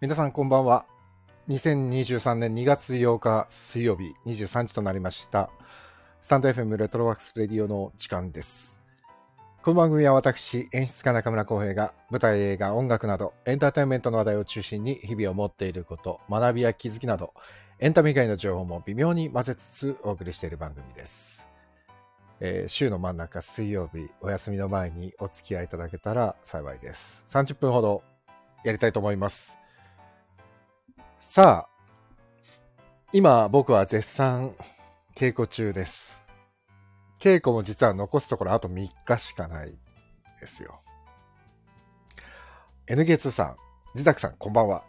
皆さんこんばんは。2023年2月8日水曜日23時となりました。スタンド FM レトロワークスレディオの時間です。この番組は私、演出家中村浩平が舞台、映画、音楽などエンターテインメントの話題を中心に日々を持っていること、学びや気づきなどエンタメ以外の情報も微妙に混ぜつつお送りしている番組です。えー週の真ん中水曜日お休みの前にお付き合いいただけたら幸いです。30分ほどやりたいと思います。さあ、今僕は絶賛稽古中です。稽古も実は残すところあと3日しかないですよ。N ゲツさん、自宅さん、こんばんは。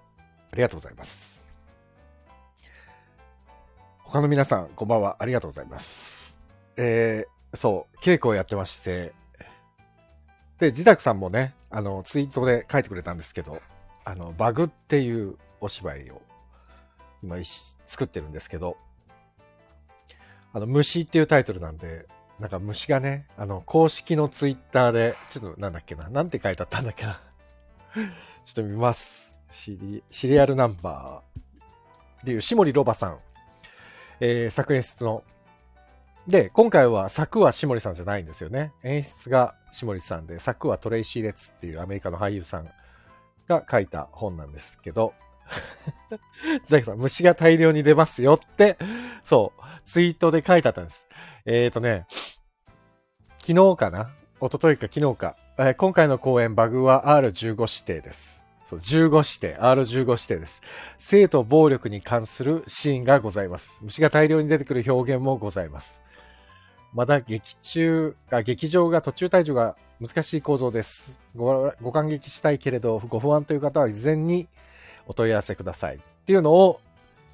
ありがとうございます。他の皆さん、こんばんは。ありがとうございます。えー、そう、稽古をやってまして、で、自宅さんもね、あの、ツイートで書いてくれたんですけど、あの、バグっていうお芝居を今作ってるんですけど、あの、虫っていうタイトルなんで、なんか虫がね、あの、公式のツイッターで、ちょっとなんだっけな、なんて書いてあったんだっけな。ちょっと見ます。シリシリアルナンバーでいう、下森ロバさん、えー作演出の。で、今回は作は下森さんじゃないんですよね。演出が下森さんで、作はトレイシー・レッツっていうアメリカの俳優さんが書いた本なんですけど、ザキさん、虫が大量に出ますよって、そう、ツイートで書いてあったんです。えーとね、昨日かな？一昨日か昨日か、えー今回の公演バグは R15 指定です。そう、15指定、R15 指定です。性と暴力に関するシーンがございます。虫が大量に出てくる表現もございます。まだ劇中、あ劇場が途中退場が難しい構造です。ごご感激したいけれど、ご不安という方は事前にお問い合わせください。っていうのを、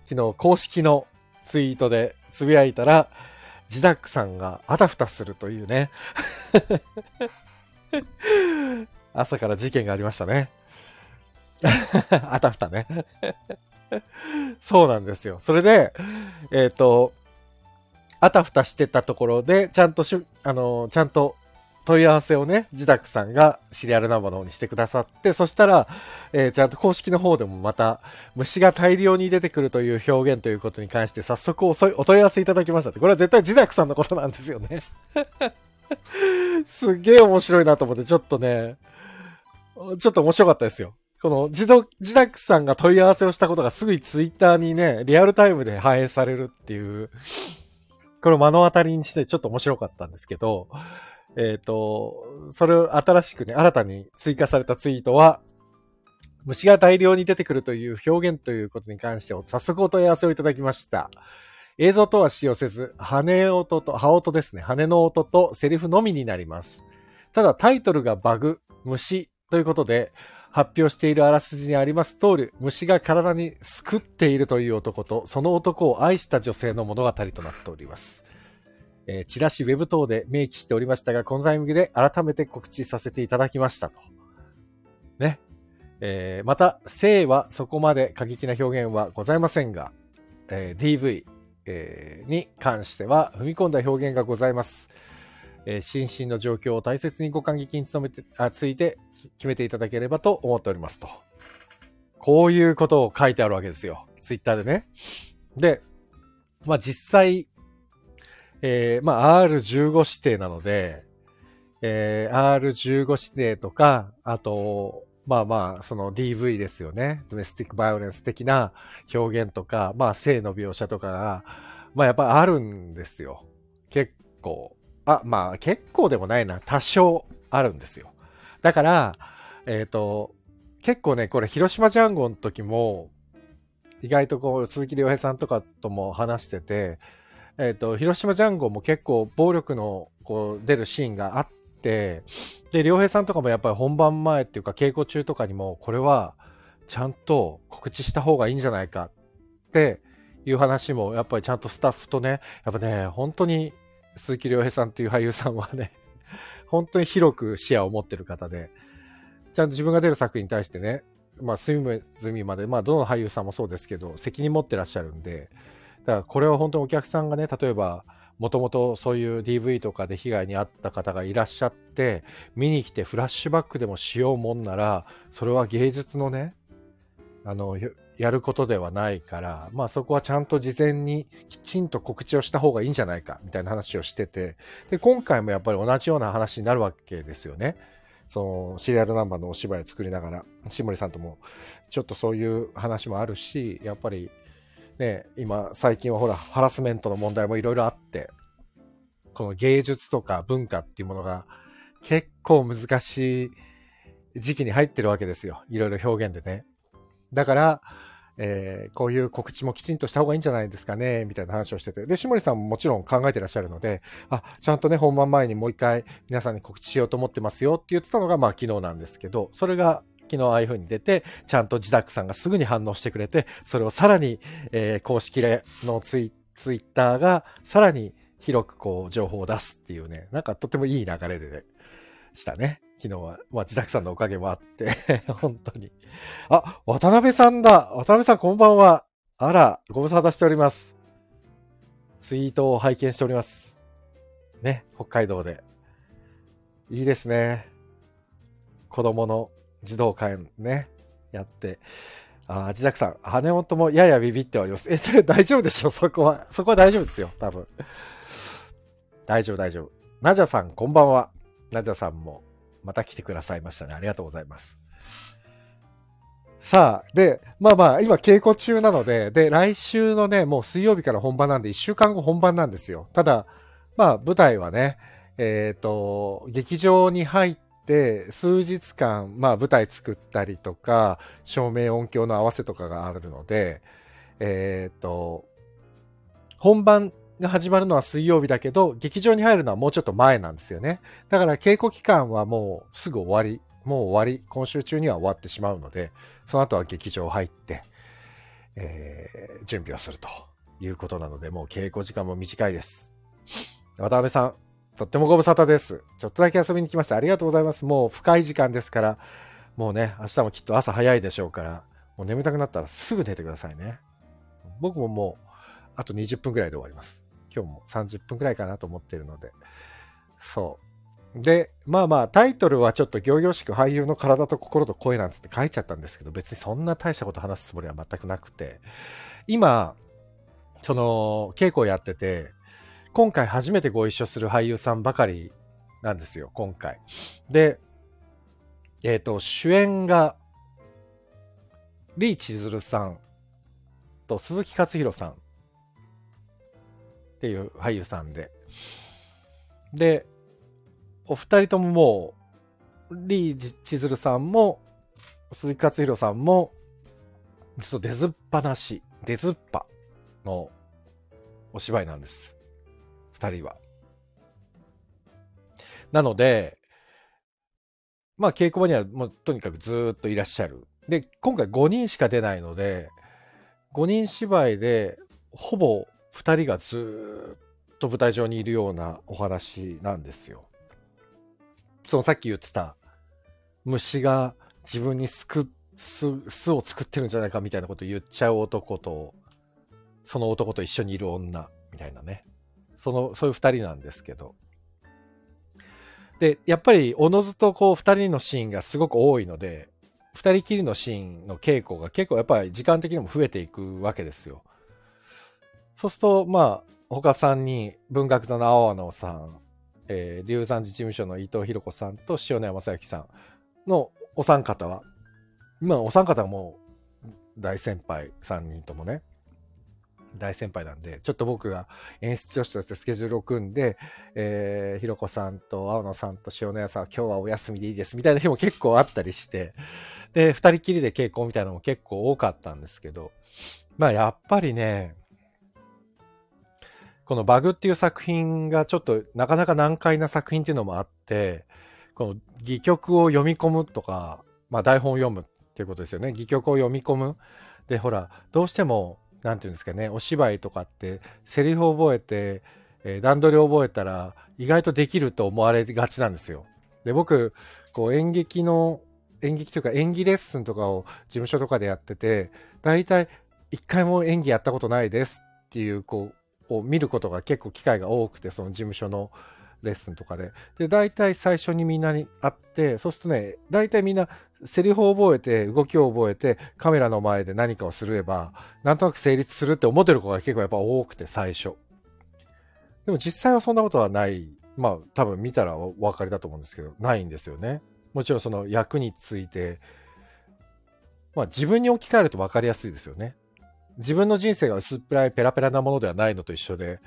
昨日公式のツイートでつぶやいたら、ジダックさんがあたふたするというね。朝から事件がありましたね。あたふたね。そうなんですよ。それで、えっ、と、あたふたしてたところで、ちゃんとしゅ、あの、ちゃんと問い合わせをね、ジダックさんがシリアルナンバーの方にしてくださって、そしたら、えーちゃんと公式の方でもまた、虫が大量に出てくるという表現ということに関して、早速おそいお問い合わせいただきましたって。これは絶対ジダックさんのことなんですよね。すげえ面白いなと思って、ちょっとね、ちょっと面白かったですよ。このジド、ジダックさんが問い合わせをしたことがすぐにツイッターにね、リアルタイムで反映されるっていう、これを目の当たりにしてちょっと面白かったんですけど、えっ、と、それを新しくね、新たに追加されたツイートは、虫が大量に出てくるという表現ということに関して早速お問い合わせをいただきました。映像とは使用せず、羽音と、羽音ですね。羽の音とセリフのみになります。ただタイトルがバグ、虫ということで、発表しているあらすじにあります通り、虫が体にすくっているという男と、その男を愛した女性の物語となっております。えーチラシ、ウェブ等で明記しておりましたが、このタイミングで改めて告知させていただきましたと。ね。えーまた、性はそこまで過激な表現はございませんが、えー DV、えーに関しては踏み込んだ表現がございます。え心身の状況を大切にご感激に努めて、あ、ついて決めていただければと思っておりますと。こういうことを書いてあるわけですよ。ツイッターでね。で、まあ実際、えーまあ R15 指定なので、えー R15 指定とか、あと、まあまあ、その DV ですよね。ドメスティックバイオレンス的な表現とか、まあ性の描写とかが、まあやっぱあるんですよ。結構。あ、まあ結構でもないな。多少あるんですよ。だから、えっ、と、結構ね、これ広島ジャンゴの時も、意外とこう、鈴木亮平さんとかとも話してて、えっ、と、広島ジャンゴも結構暴力のこう出るシーンがあって、で、良平さんとかもやっぱり本番前っていうか稽古中とかにも、これはちゃんと告知した方がいいんじゃないかっていう話も、やっぱりちゃんとスタッフとね、やっぱね、本当に鈴木亮平さんという俳優さんはね、本当に広く視野を持ってる方で、ちゃんと自分が出る作品に対してね、まあ、隅々まで、まあ、どの俳優さんもそうですけど、責任持ってらっしゃるんで、だからこれは本当にお客さんがね、例えば、もともとそういう DV とかで被害に遭った方がいらっしゃって、見に来てフラッシュバックでもしようもんなら、それは芸術のね、あの、やることではないから、まあそこはちゃんと事前にきちんと告知をした方がいいんじゃないか、みたいな話をしてて、で、今回もやっぱり同じような話になるわけですよね。その、シリアルナンバーのお芝居を作りながら、志森さんとも、ちょっとそういう話もあるし、やっぱり、ね、今、最近はほら、ハラスメントの問題もいろいろあって、この芸術とか文化っていうものが結構難しい時期に入ってるわけですよ。いろいろ表現でね。だから、えー、こういう告知もきちんとした方がいいんじゃないですかね、みたいな話をしてて。で、下森さんももちろん考えてらっしゃるので、あ、ちゃんとね、本番前にもう一回皆さんに告知しようと思ってますよって言ってたのが、まあ昨日なんですけど、それが昨日ああいう風に出て、ちゃんと自宅さんがすぐに反応してくれて、それをさらに、えー、公式のツイツイッターがさらに広くこう情報を出すっていうね、なんかとてもいい流れで、ね、したね。昨日は。まあ、自宅さんのおかげもあって 本当に。あ、渡辺さんだ。渡辺さんこんばんは。あら、ご無沙汰しております。ツイートを拝見しております。ね、北海道で。いいですね。子供の児童館ね、やって。あ、自宅さん、羽音もややビビっております。え、大丈夫でしょ？そこは。そこは大丈夫ですよ、多分。大丈夫、大丈夫。ナジャさん、こんばんは。ナジャさんもまた来てくださいましたね。ありがとうございます。さあ、で、まあまあ、今稽古中なので、で、来週のね、もう水曜日から本番なんで、1週間後本番なんですよ。ただ、まあ、舞台はね、えっ、ー、と、劇場に入ってて、数日間、まあ、舞台作ったりとか、照明音響の合わせとかがあるので、えっ、ー、と、本番が始まるのは水曜日だけど、劇場に入るのはもうちょっと前なんですよね。だから稽古期間はもうすぐ終わり、もう終わり、今週中には終わってしまうので、その後は劇場入って、えー、準備をするということなので、もう稽古時間も短いです。渡辺さん、とってもご無沙汰です。ちょっとだけ遊びに来ました。ありがとうございます。もう深い時間ですから、もうね、明日もきっと朝早いでしょうから、もう眠たくなったらすぐ寝てくださいね。僕ももう、あと20分くらいで終わります。今日も30分くらいかなと思ってるので。そう。で、まあまあ、タイトルはちょっと行々しく俳優の体と心と声なんつって書いちゃったんですけど、別にそんな大したこと話すつもりは全くなくて、今、その、稽古をやってて、今回初めてご一緒する俳優さんばかりなんですよ、今回。で、えっ、ー、と、主演が、リー・チズルさんと鈴木勝弘さんっていう俳優さんで。で、お二人とももう、リー・チズルさんも、鈴木勝弘さんも、ちょっと出ずっぱなし、出ずっぱのお芝居なんです。二人は。なので、まあ稽古場にはもうとにかくずっといらっしゃる。で、今回5人しか出ないので、5人芝居でほぼ2人がずっと舞台上にいるようなお話なんですよ。そのさっき言ってた虫が自分に巣巣を作ってるんじゃないかみたいなこと言っちゃう男とその男と一緒にいる女みたいなねそのそういう2人なんですけどでやっぱりおのずとこう2人のシーンがすごく多いので2人きりのシーンの稽古が結構やっぱり時間的にも増えていくわけですよ。そうすると、まあ、他3人、文学座の青野さん、えー、龍山寺事務所の伊藤博子さんと塩谷正幸さんのお三方は、まあ、お三方はもう大先輩3人ともね、大先輩なんで、ちょっと僕が演出助手としてスケジュールを組んで、えー、ひろこさんと青野さんと塩谷さんは今日はお休みでいいですみたいな日も結構あったりして、で、二人きりで稽古みたいなのも結構多かったんですけど、まあやっぱりね、このバグっていう作品がちょっとなかなか難解な作品っていうのもあって、この戯曲を読み込むとか、まあ台本を読むっていうことですよね。戯曲を読み込む。で、ほら、どうしても、なんていうんですかね、お芝居とかって、セリフを覚えて、えー、段取りを覚えたら、意外とできると思われがちなんですよ。で、僕、こう演劇の、演劇というか演技レッスンとかを事務所とかでやってて、大体一回も演技やったことないですっていう、こう、を見ることが結構機会が多くて、その事務所のレッスンとかで。で、大体最初にみんなに会って、そうするとね、大体みんなセリフを覚えて、動きを覚えて、カメラの前で何かをすれば、なんとなく成立するって思ってる子が結構やっぱ多くて、最初。でも実際はそんなことはない。まあ、多分見たらお分かりだと思うんですけど、ないんですよね。もちろんその役について、まあ自分に置き換えると分かりやすいですよね。自分の人生が薄っぺらいペラペラなものではないのと一緒で、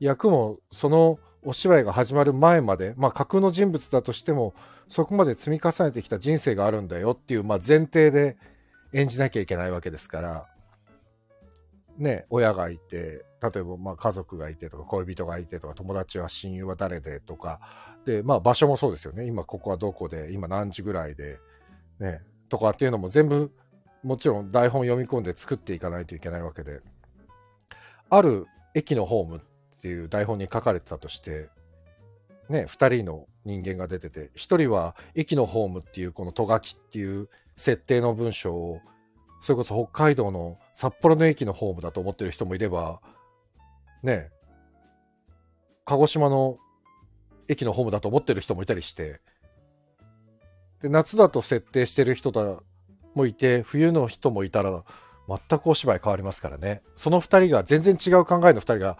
役もそのお芝居が始まる前まで、まあ架空の人物だとしても、そこまで積み重ねてきた人生があるんだよっていう、まあ前提で演じなきゃいけないわけですから、ね、親がいて、例えばまあ家族がいてとか恋人がいてとか友達は親友は誰でとか、で、まあ場所もそうですよね。今ここはどこで、今何時ぐらいで、ね、とかっていうのも全部もちろん台本読み込んで作っていかないといけないわけで、ある駅のホームっていう台本に書かれてたとして、ね、2人の人間が出てて、1人は駅のホームっていうこのト書きっていう設定の文章を、それこそ北海道の札幌の駅のホームだと思ってる人もいれば、ね、鹿児島の駅のホームだと思ってる人もいたりして、で、夏だと設定してる人だもいて、冬の人もいたら、全くお芝居変わりますからね。その2人が、全然違う考えの2人が、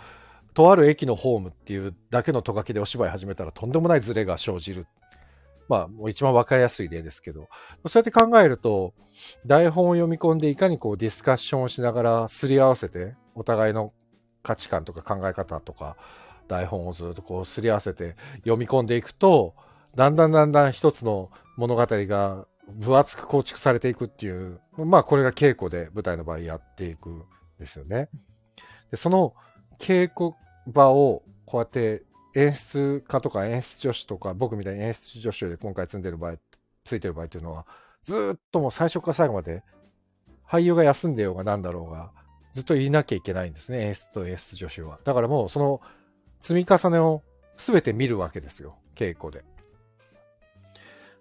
とある駅のホームっていうだけのと書きでお芝居始めたらとんでもないズレが生じる。まあ、もう一番わかりやすい例ですけど、そうやって考えると、台本を読み込んでいかにこうディスカッションをしながらすり合わせて、お互いの価値観とか考え方とか、台本をずっとこうすり合わせて読み込んでいくと、だんだんだんだん一つの物語が分厚く構築されていくっていう、まあこれが稽古で舞台の場合やっていくんですよね。でその稽古場をこうやって演出家とか演出助手とか僕みたいに演出助手で今回積んでる場合、ついてる場合っていうのはずっともう最初から最後まで俳優が休んでようがなんだろうがずっといなきゃいけないんですね。演出と演出助手は。だからもうその積み重ねを全て見るわけですよ。稽古で。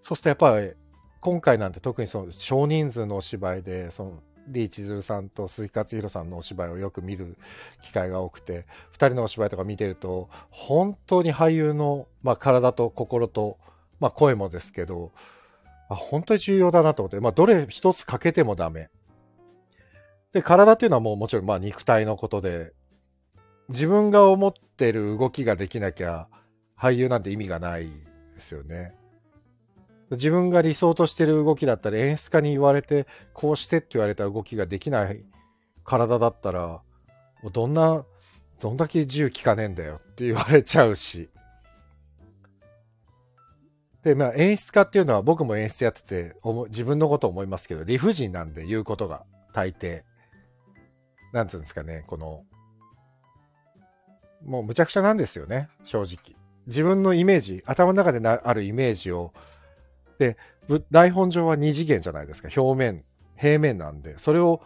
そうするとやっぱり今回なんて特にその少人数のお芝居で、そのリー・チズルさんと鈴木勝弘さんのお芝居をよく見る機会が多くて、2人のお芝居とか見てると、本当に俳優の、まあ、体と心と、まあ、声もですけど、あ本当に重要だなと思って、まあ、どれ一つ欠けてもダメ。で、体っていうのはもうもちろんまあ肉体のことで、自分が思ってる動きができなきゃ俳優なんて意味がないですよね。自分が理想としてる動きだったり、演出家に言われて、こうしてって言われた動きができない体だったら、どんな、どんだけ自由聞かねえんだよって言われちゃうし。で、まあ演出家っていうのは僕も演出やってて、自分のこと思いますけど、理不尽なんで言うことが大抵。なんつうんですかね、この、もうむちゃくちゃなんですよね、正直。自分のイメージ、頭の中であるイメージをで、台本上は二次元じゃないですか。表面、平面なんで、それを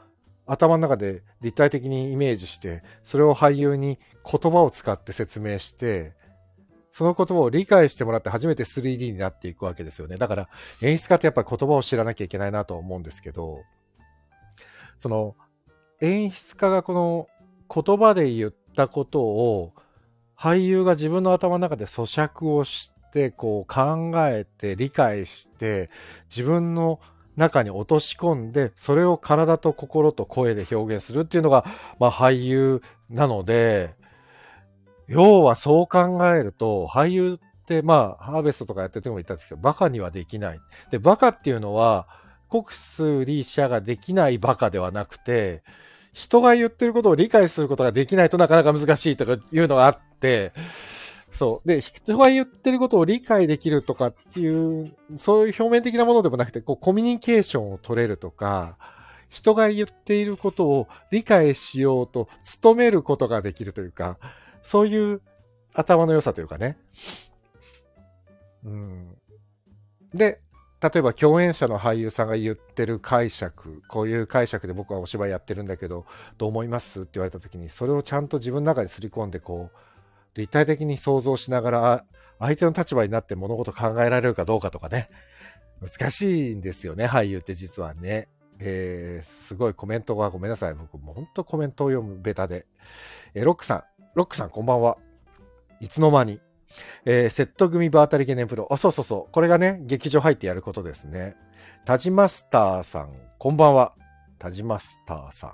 頭の中で立体的にイメージして、それを俳優に言葉を使って説明して、その言葉を理解してもらって初めて 3D になっていくわけですよね。だから演出家ってやっぱり言葉を知らなきゃいけないなと思うんですけど、その演出家がこの言葉で言ったことを俳優が自分の頭の中で咀嚼をししてこう考えて理解して自分の中に落とし込んでそれを体と心と声で表現するっていうのが、まあ、俳優なので要はそう考えると俳優ってまあハーベストとかやってても言ったんですけどバカにはできない。でバカっていうのは国数理者ができないバカではなくて人が言ってることを理解することができないとなかなか難しいとかいうのがあって、そう。で、人が言ってることを理解できるとかっていう、そういう表面的なものでもなくて、こう、コミュニケーションを取れるとか、人が言っていることを理解しようと努めることができるというか、そういう頭の良さというかね。うん。で、例えば共演者の俳優さんが言ってる解釈、こういう解釈で僕はお芝居やってるんだけど、どう思います？って言われた時に、それをちゃんと自分の中にすり込んで、こう、立体的に想像しながら、相手の立場になって物事考えられるかどうかとかね。難しいんですよね、俳優って実はね。えー、すごいコメントがごめんなさい。僕も本当コメントを読むベタで。えー、ロックさん、ロックさんこんばんは。いつの間に。えー、セット組場当たりゲネプロ。あ、そうそうそう。これがね、劇場入ってやることですね。タジマスターさん、こんばんは。タジマスターさん。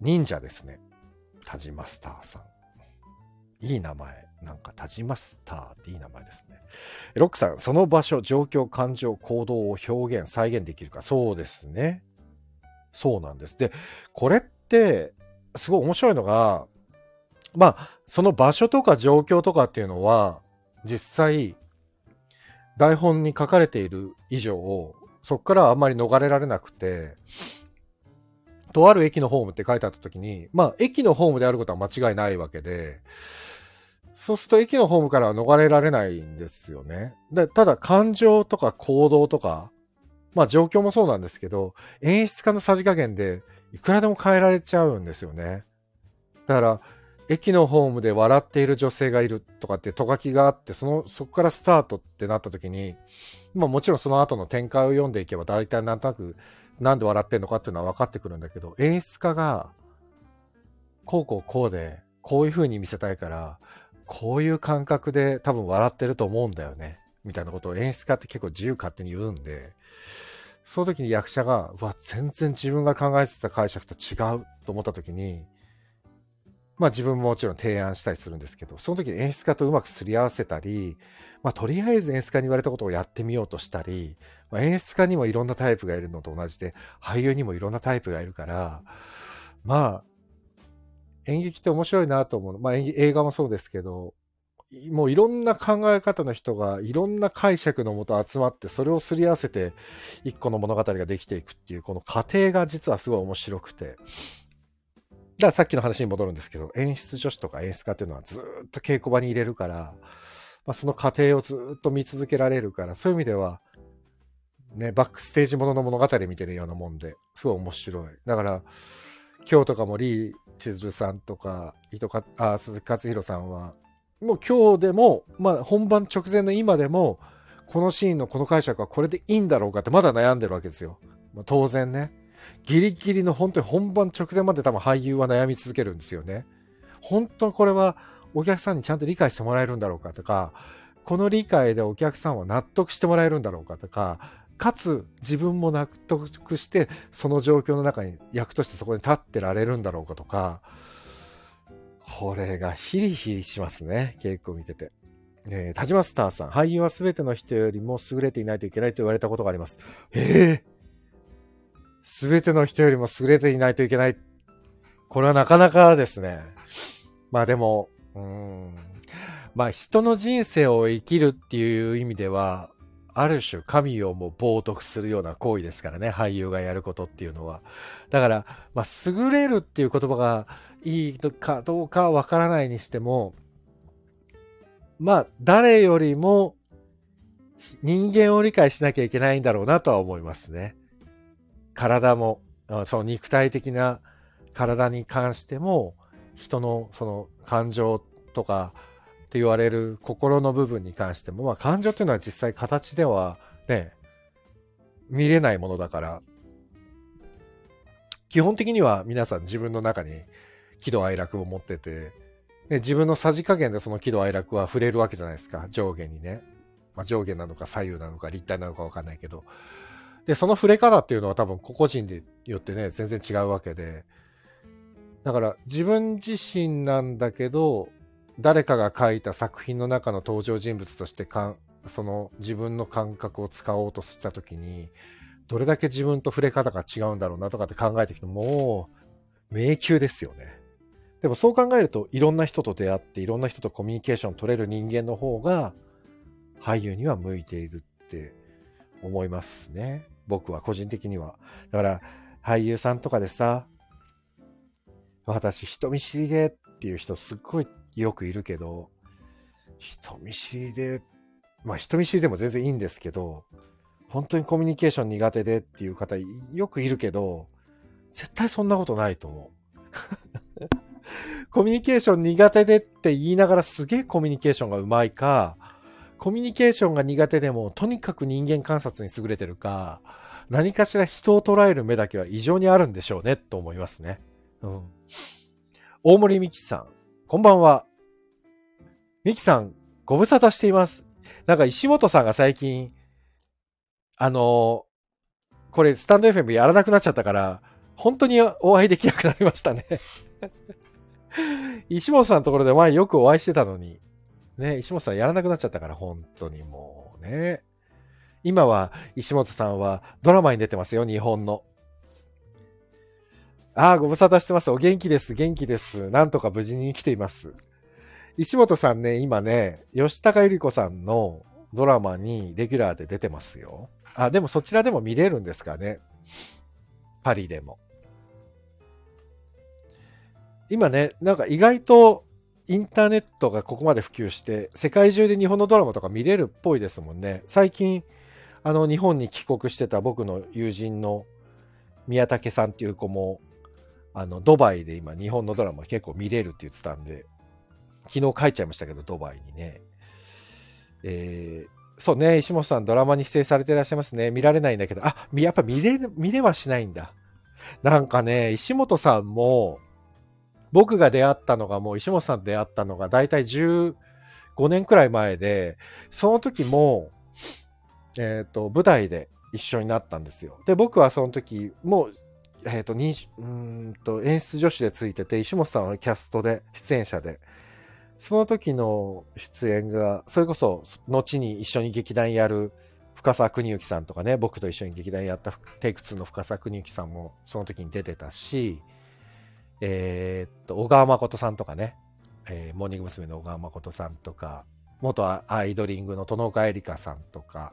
忍者ですね。タジマスターさん。いい名前。なんか、タジマスターっていい名前ですね。ロックさん、その場所、状況、感情、行動を表現、再現できるか。そうですね。そうなんです。で、これって、すごい面白いのが、まあ、その場所とか状況とかっていうのは、実際、台本に書かれている以上、そこからあんまり逃れられなくて、とある駅のホームって書いてあった時に、まあ、駅のホームであることは間違いないわけで、そうすると駅のホームからは逃れられないんですよね。でただ、感情とか行動とか、まあ状況もそうなんですけど、演出家のさじ加減でいくらでも変えられちゃうんですよね。だから、駅のホームで笑っている女性がいるとかってと書きがあって、その、そこからスタートってなった時に、まあもちろんその後の展開を読んでいけば大体なんとなくなんで笑ってんのかっていうのは分かってくるんだけど、演出家が、こうこうこうで、こういう風に見せたいから、こういう感覚で多分笑ってると思うんだよね。みたいなことを演出家って結構自由勝手に言うんで、その時に役者が、うわ、全然自分が考えてた解釈と違うと思った時に、まあ自分ももちろん提案したりするんですけど、その時に演出家とうまくすり合わせたり、まあとりあえず演出家に言われたことをやってみようとしたり、まあ、演出家にもいろんなタイプがいるのと同じで、俳優にもいろんなタイプがいるから、まあ、演劇って面白いなと思う。まあ映画もそうですけど、もういろんな考え方の人がいろんな解釈のもと集まってそれをすり合わせて一個の物語ができていくっていうこの過程が実はすごい面白くてだからさっきの話に戻るんですけど、演出助手とか演出家っていうのはずっと稽古場に入れるから、まあ、その過程をずっと見続けられるから、そういう意味では、ね、バックステージものの物語見てるようなもんで、すごい面白い。だから、今日とかもリー・千鶴さんとか、糸かあ鈴木勝弘さんは、もう今日でも、まあ本番直前の今でも、このシーンのこの解釈はこれでいいんだろうかってまだ悩んでるわけですよ。まあ、当然ね。ギリギリの本当に本番直前まで多分俳優は悩み続けるんですよね。本当にこれはお客さんにちゃんと理解してもらえるんだろうかとか、この理解でお客さんは納得してもらえるんだろうかとか、かつ自分も納得してその状況の中に役としてそこに立ってられるんだろうかとか、これがヒリヒリしますね、稽古を見てて。えー、田島スターさん、俳優は全ての人よりも優れていないといけないと言われたことがあります。ええーすべての人よりも優れていないといけない。これはなかなかですね。まあでも、うん。まあ人の人生を生きるっていう意味では、ある種神をも冒涜するような行為ですからね、俳優がやることっていうのは。だから、まあ、優れるっていう言葉がいいかどうかはわからないにしても、まあ、誰よりも人間を理解しなきゃいけないんだろうなとは思いますね。体も、その肉体的な体に関しても、人のその感情とかって言われる心の部分に関しても、まあ感情っていうのは実際形ではね、見れないものだから、基本的には皆さん自分の中に喜怒哀楽を持ってて、ね、自分のさじ加減でその喜怒哀楽は触れるわけじゃないですか、上下にね。まあ、上下なのか左右なのか立体なのかわかんないけど。で、その触れ方っていうのは多分個々人でよってね、全然違うわけで。だから自分自身なんだけど、誰かが書いた作品の中の登場人物としてかん、その自分の感覚を使おうとした時に、どれだけ自分と触れ方が違うんだろうなとかって考えていくと、もう、迷宮ですよね。でもそう考えると、いろんな人と出会って、いろんな人とコミュニケーション取れる人間の方が、俳優には向いているって思いますね。僕は個人的には。だから、俳優さんとかでさ、私人見知りでっていう人すっごいよくいるけど、人見知りで、まあ人見知りでも全然いいんですけど、本当にコミュニケーション苦手でっていう方よくいるけど、絶対そんなことないと思う。コミュニケーション苦手でって言いながらすげえコミュニケーションがうまいか、コミュニケーションが苦手でも、とにかく人間観察に優れてるか、何かしら人を捉える目だけは異常にあるんでしょうね、と思いますね。うん。大森美樹さん、こんばんは。ミキさん、ご無沙汰しています。なんか石本さんが最近、あのー、これスタンド FM やらなくなっちゃったから、本当にお会いできなくなりましたね 石本さんのところで前よくお会いしてたのに、ね、石本さんやらなくなっちゃったから、本当にもうね。今は石本さんはドラマに出てますよ、日本の。ああ、ご無沙汰してます。お元気です。元気です。なんとか無事に生きています。石本さんね、今ね、吉高由里子さんのドラマにレギュラーで出てますよ。あ、でもそちらでも見れるんですかね。パリでも。今ね、なんか意外とインターネットがここまで普及して、世界中で日本のドラマとか見れるっぽいですもんね。最近、あの、日本に帰国してた僕の友人の宮武さんっていう子も、あの、ドバイで今日本のドラマ結構見れるって言ってたんで、昨日帰っちゃいましたけど、ドバイにね。えー、そうね、石本さんドラマに出演されていらっしゃいますね。見られないんだけど、あ、やっぱ見れ、見れはしないんだ。なんかね、石本さんも、僕が出会ったのがもう石本さん出会ったのがだいたい15年くらい前で、その時も、えっ、ー、と、舞台で一緒になったんですよ。で、僕はその時、もう、えっ、ー、と、うんと、演出助手でついてて、石本さんはキャストで、出演者で。その時の出演が、それこそ、後に一緒に劇団やる深沢邦之さんとかね、僕と一緒に劇団やったテイク2の深沢邦之さんもその時に出てたし、えー、と、小川誠さんとかね、えー、モーニング娘。の小川誠さんとか、元アイドリングの殿岡恵梨香さんとか、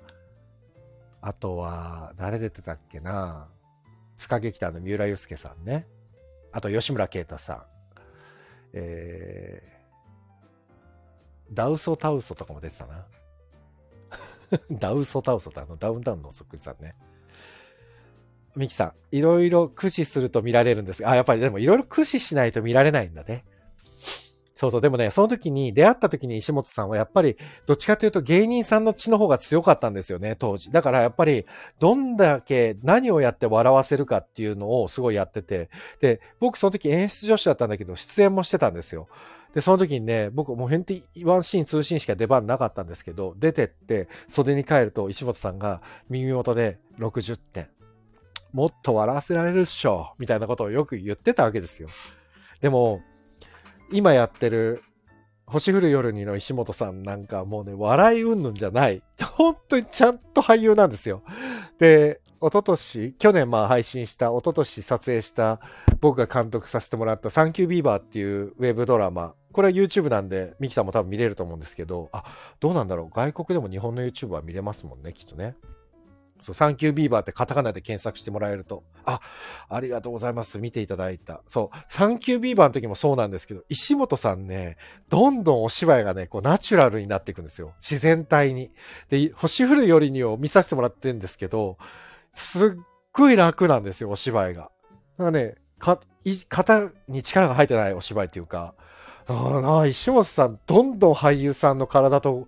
あとは、誰出てたっけな？塚劇団の三浦祐介さんね。あと、吉村啓太さん。えー、ダウソタウソとかも出てたな。ダウソタウソってあのダウンタウンのそっくりさんね。ミキさん、いろいろ駆使すると見られるんですが、あ、やっぱりでもいろいろ駆使しないと見られないんだね。そうそう、でもね、その時に、出会った時に石本さんはやっぱり、どっちかというと芸人さんの血の方が強かったんですよね、当時。だからやっぱり、どんだけ何をやって笑わせるかっていうのをすごいやってて、で、僕その時演出女子だったんだけど、出演もしてたんですよ。で、その時にね、僕もう変にワンシーン、ツーシーンしか出番なかったんですけど、出てって袖に帰ると石本さんが耳元で60点。もっと笑わせられるっしょ、みたいなことをよく言ってたわけですよ。でも、今やってる星降る夜にの石本さんなんかもうね、笑いうんぬんじゃない。本当にちゃんと俳優なんですよ。で、一昨年、去年まあ配信した、一昨年撮影した僕が監督させてもらったサンキュービーバーっていうウェブドラマ。これは YouTube なんで、ミキさんも多分見れると思うんですけど、あ、どうなんだろう。外国でも日本の YouTube は見れますもんね、きっとね。そう、サンキュービーバーってカタカナで検索してもらえると、あ、ありがとうございます。見ていただいた。そう、サンキュービーバーの時もそうなんですけど、石本さんね、どんどんお芝居がね、こうナチュラルになっていくんですよ。自然体に。で、星降るよりにを見させてもらってるんですけど、すっごい楽なんですよ、お芝居が。なんかね、か、肩に力が入ってないお芝居っていうか、ああ、石本さん、どんどん俳優さんの体と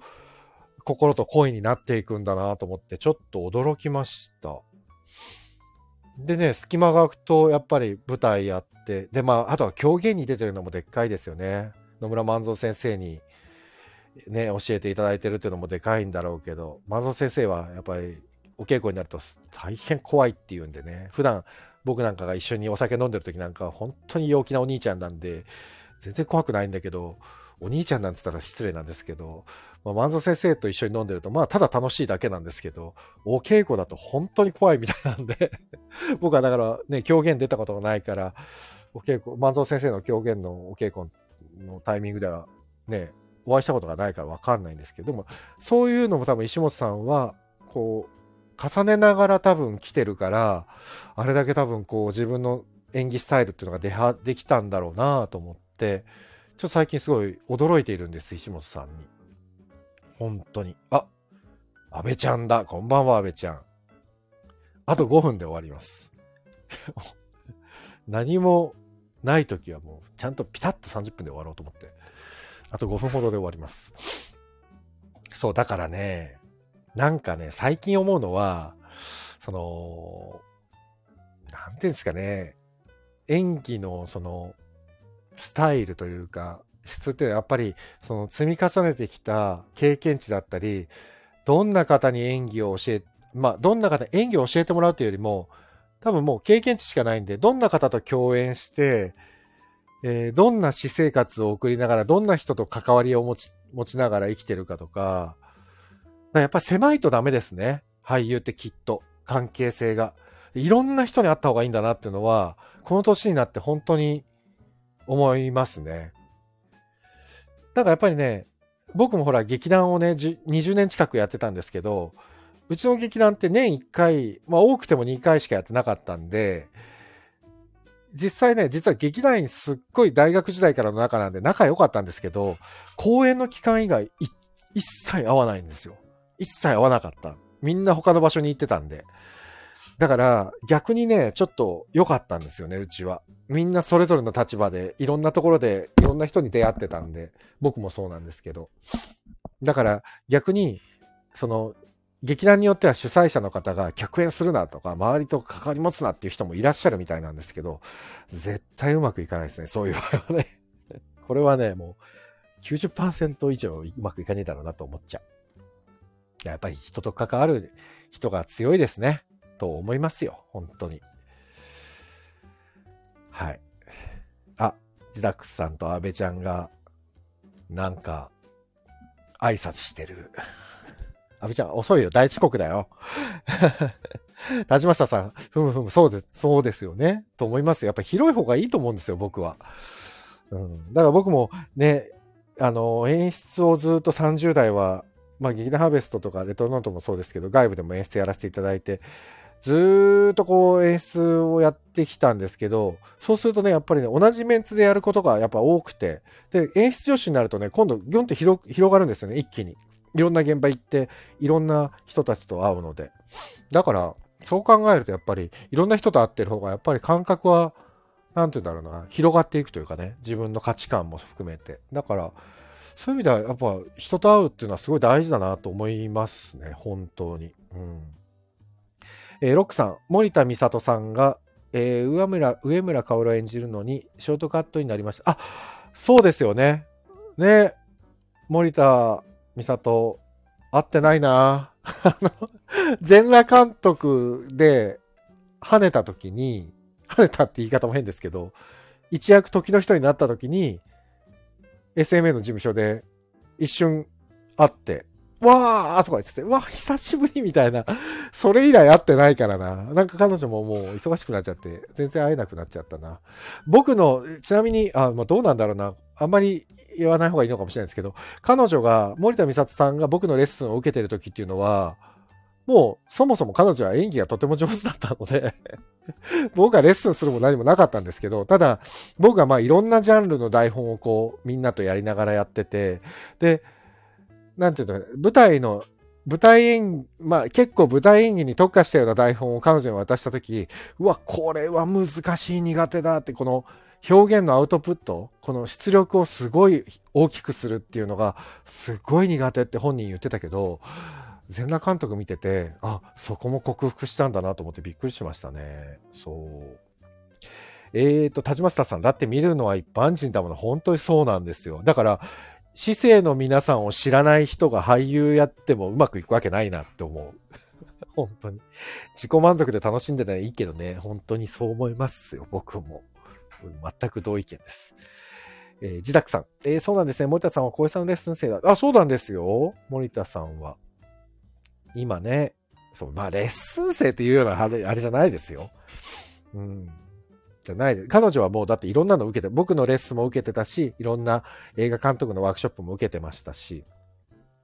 心と恋になっていくんだなと思って、ちょっと驚きました。でね、隙間が空くと、やっぱり舞台やって、で、まあ、あとは狂言に出てるのもでっかいですよね。野村万蔵先生に、ね、教えていただいてるっていうのもでかいんだろうけど、万蔵先生はやっぱりお稽古になると大変怖いっていうんでね、普段僕なんかが一緒にお酒飲んでる時なんか本当に陽気なお兄ちゃんなんで、全然怖くないんだけど、お兄ちゃんなんつったら失礼なんですけど、まあ、万蔵先生と一緒に飲んでると、まあ、ただ楽しいだけなんですけど、お稽古だと本当に怖いみたいなんで 僕はだからね、狂言出たことがないから、お稽古、万蔵先生の狂言のお稽古のタイミングではね、お会いしたことがないからわかんないんですけど、でも、そういうのも多分石本さんは、こう、重ねながら多分来てるから、あれだけ多分こう自分の演技スタイルっていうのが出はできたんだろうなと思って、ちょっと最近すごい驚いているんです、石本さんに。本当に。あ、安倍ちゃんだ。こんばんは、安倍ちゃん。あと5分で終わります。何もない時はもう、ちゃんとピタッと30分で終わろうと思って。あと5分ほどで終わります。そう、だからね、なんかね、最近思うのは、その、なんていうんですかね、演技のその、スタイルというか、質ってやっぱりその積み重ねてきた経験値だったり、どんな方に演技を教え、まあ、どんな方に演技を教えてもらうというよりも、多分もう経験値しかないんで、どんな方と共演して、えー、どんな私生活を送りながら、どんな人と関わりを持ち、持ちながら生きてるかとか、かやっぱ狭いとダメですね。俳優ってきっと。関係性が。いろんな人に会った方がいいんだなっていうのは、この年になって本当に思いますね。だからやっぱりね、僕もほら劇団をね、20年近くやってたんですけど、うちの劇団って年1回、まあ多くても2回しかやってなかったんで、実際ね、実は劇団員すっごい大学時代からの仲なんで仲良かったんですけど、公演の期間以外一切会わないんですよ。一切会わなかった。みんな他の場所に行ってたんで。だから逆にね、ちょっと良かったんですよね、うちは。みんなそれぞれの立場でいろんなところでいろんな人に出会ってたんで、僕もそうなんですけど。だから逆に、その劇団によっては主催者の方が客演するなとか、周りと関わり持つなっていう人もいらっしゃるみたいなんですけど、絶対うまくいかないですね、そういう場合はね。これはね、もう90%以上うまくいかねえだろうなと思っちゃう。やっぱり人と関わる人が強いですね、と思いますよ、本当に。はい。あ、ジダックスさんと安倍ちゃんが、なんか、挨拶してる。阿部ちゃん、遅いよ。大遅刻だよ。田島さん、ふむふむ、そうです、そうですよね。と思います。やっぱ広い方がいいと思うんですよ、僕は。うん。だから僕もね、あの、演出をずっと30代は、まあ、劇団ハーベストとかレトロノートもそうですけど、外部でも演出やらせていただいて、ずっとこう演出をやってきたんですけど、そうするとね、やっぱりね、同じメンツでやることがやっぱ多くて、で、演出助手になるとね、今度ギュンって広がるんですよね、一気に。いろんな現場行って、いろんな人たちと会うので。だから、そう考えるとやっぱり、いろんな人と会ってる方が、やっぱり感覚は、なんて言うんだろうな、広がっていくというかね、自分の価値観も含めて。だから、そういう意味では、やっぱ人と会うっていうのはすごい大事だなと思いますね、本当に。うん。えー、ロックさん、森田美里さんが、えー、上村、上村薫を演じるのに、ショートカットになりました。あ、そうですよね。ね、森田美里、会ってないなあの、全裸監督で跳ねた時に、跳ねたって言い方も変ですけど、一躍時の人になった時に、SMA の事務所で一瞬会って、わーとか言ってて、わー久しぶりみたいな。それ以来会ってないからな。なんか彼女ももう忙しくなっちゃって、全然会えなくなっちゃったな。僕の、ちなみに、あ、まあ、どうなんだろうな。あんまり言わない方がいいのかもしれないですけど、彼女が、森田美里さんが僕のレッスンを受けてる時っていうのは、もうそもそも彼女は演技がとても上手だったので 僕がレッスンするも何もなかったんですけど、ただ僕がまあいろんなジャンルの台本をこうみんなとやりながらやってて、で、なんていうの舞台の舞台演、まあ結構舞台演技に特化したような台本を彼女に渡した時、うわ、これは難しい苦手だって、この表現のアウトプット、この出力をすごい大きくするっていうのが、すごい苦手って本人言ってたけど、全裸監督見てて、あ、そこも克服したんだなと思ってびっくりしましたね。そう。えーと、田島下さん、だって見るのは一般人だもの、本当にそうなんですよ。だから、市政の皆さんを知らない人が俳優やってもうまくいくわけないなって思う。本当に。自己満足で楽しんでたらいいけどね、本当にそう思いますよ、僕も。全く同意見です。えー、自宅さん。えー、そうなんですね。森田さんは小江さんのレッスン生だ。あ、そうなんですよ。森田さんは。今ね、そう、まあ、レッスン生っていうようなあれじゃないですよ。うん。じゃないで。彼女はもうだっていろんなの受けて、僕のレッスンも受けてたし、いろんな映画監督のワークショップも受けてましたし。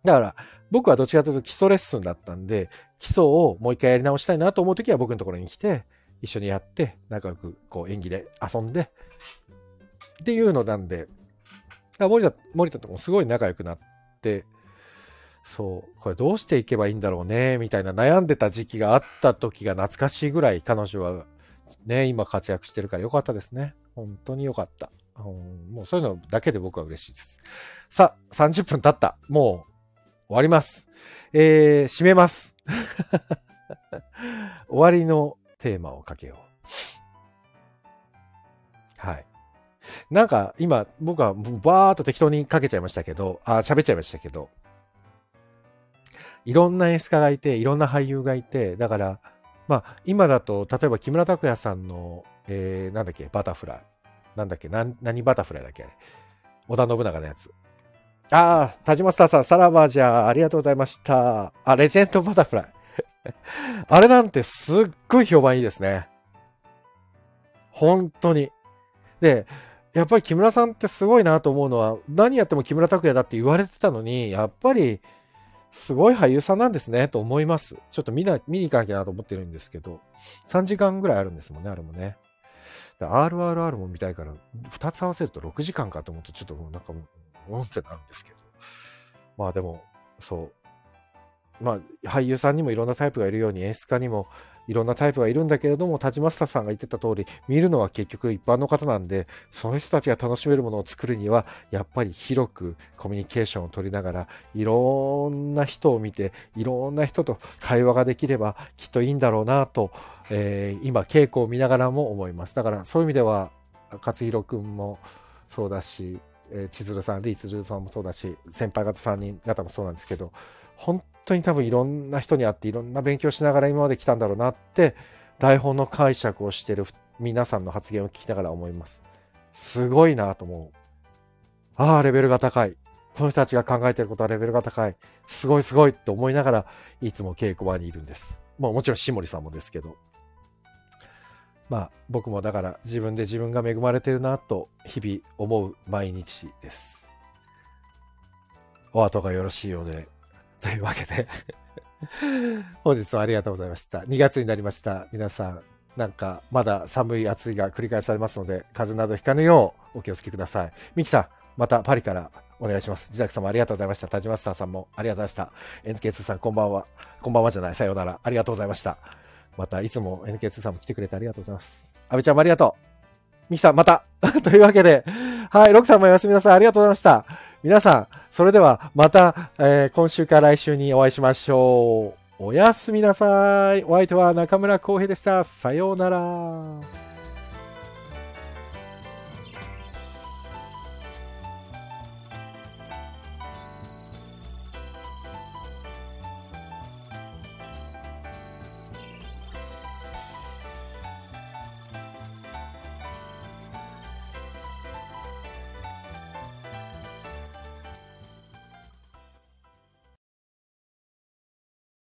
だから、僕はどっちかというと基礎レッスンだったんで、基礎をもう一回やり直したいなと思うときは僕のところに来て、一緒にやって、仲良くこう演技で遊んで、っていうのなんで、森田、森田ともすごい仲良くなって、そう、これどうしていけばいいんだろうね、みたいな悩んでた時期があった時が懐かしいぐらい彼女はね、今活躍してるからよかったですね。本当によかった。もうそういうのだけで僕は嬉しいです。さあ、30分経った。もう終わります。えー、締めます。終わりのテーマをかけよう。はい。なんか今僕はバーっと適当にかけちゃいましたけど、あ、喋っちゃいましたけど、いろんな演出家がいて、いろんな俳優がいて、だから、まあ今だと、例えば木村拓哉さんの、えー、なんだっけ、バタフライ。なんだっけ、何、何バタフライだっけあれ。織田信長のやつ。ああ、田島スターさん、さらばじゃあ、ありがとうございました。あ、レジェンドバタフライ。あれなんてすっごい評判いいですね。本当に。で、やっぱり木村さんってすごいなと思うのは、何やっても木村拓哉だって言われてたのに、やっぱり、すごい俳優さんなんですね、と思います。ちょっと見な、見に行かなきゃなと思ってるんですけど、3時間ぐらいあるんですもんね、あれもね。RRR も見たいから、2つ合わせると6時間かと思うと、ちょっともうなんかもう、うんってなるんですけど。まあでも、そう。まあ、俳優さんにもいろんなタイプがいるように、演出家にもいろんなタイプがいるんだけれども、田島スタさんが言ってた通り、見るのは結局一般の方なんで、その人たちが楽しめるものを作るには、やっぱり広くコミュニケーションを取りながら、いろんな人を見て、いろんな人と会話ができれば、きっといいんだろうなと、えー、今、稽古を見ながらも思います。だから、そういう意味では、勝弘くんもそうだし、えー、千鶴さん、リー・ツルさんもそうだし、先輩方3人方もそうなんですけど、本当に多分いろんな人に会っていろんな勉強しながら今まで来たんだろうなって台本の解釈をしてる皆さんの発言を聞きながら思います。すごいなと思う。ああ、レベルが高い。この人たちが考えてることはレベルが高い。すごいすごいって思いながらいつも稽古場にいるんです。まあもちろん下森さんもですけど。まあ僕もだから自分で自分が恵まれてるなと日々思う毎日です。お後がよろしいようでというわけで本日はありがとうございました。2月になりました。皆さん、なんかまだ寒い暑いが繰り返されますので、風邪などひかぬようお気をつけください。ミキさん、またパリからお願いします。自宅さんもありがとうございました。田島スターさんもありがとうございました。NK2 さんこんばんは。こんばんはじゃない。さようなら。ありがとうございました。またいつも NK2 さんも来てくれてありがとうございます。阿部ちゃんもありがとう。ミキさんまた というわけで、はい、ロクさんもおやすみなさい。ありがとうございました。皆さん、それではまた、えー、今週から来週にお会いしましょう。おやすみなさい。お相手は中村浩平でした。さようなら。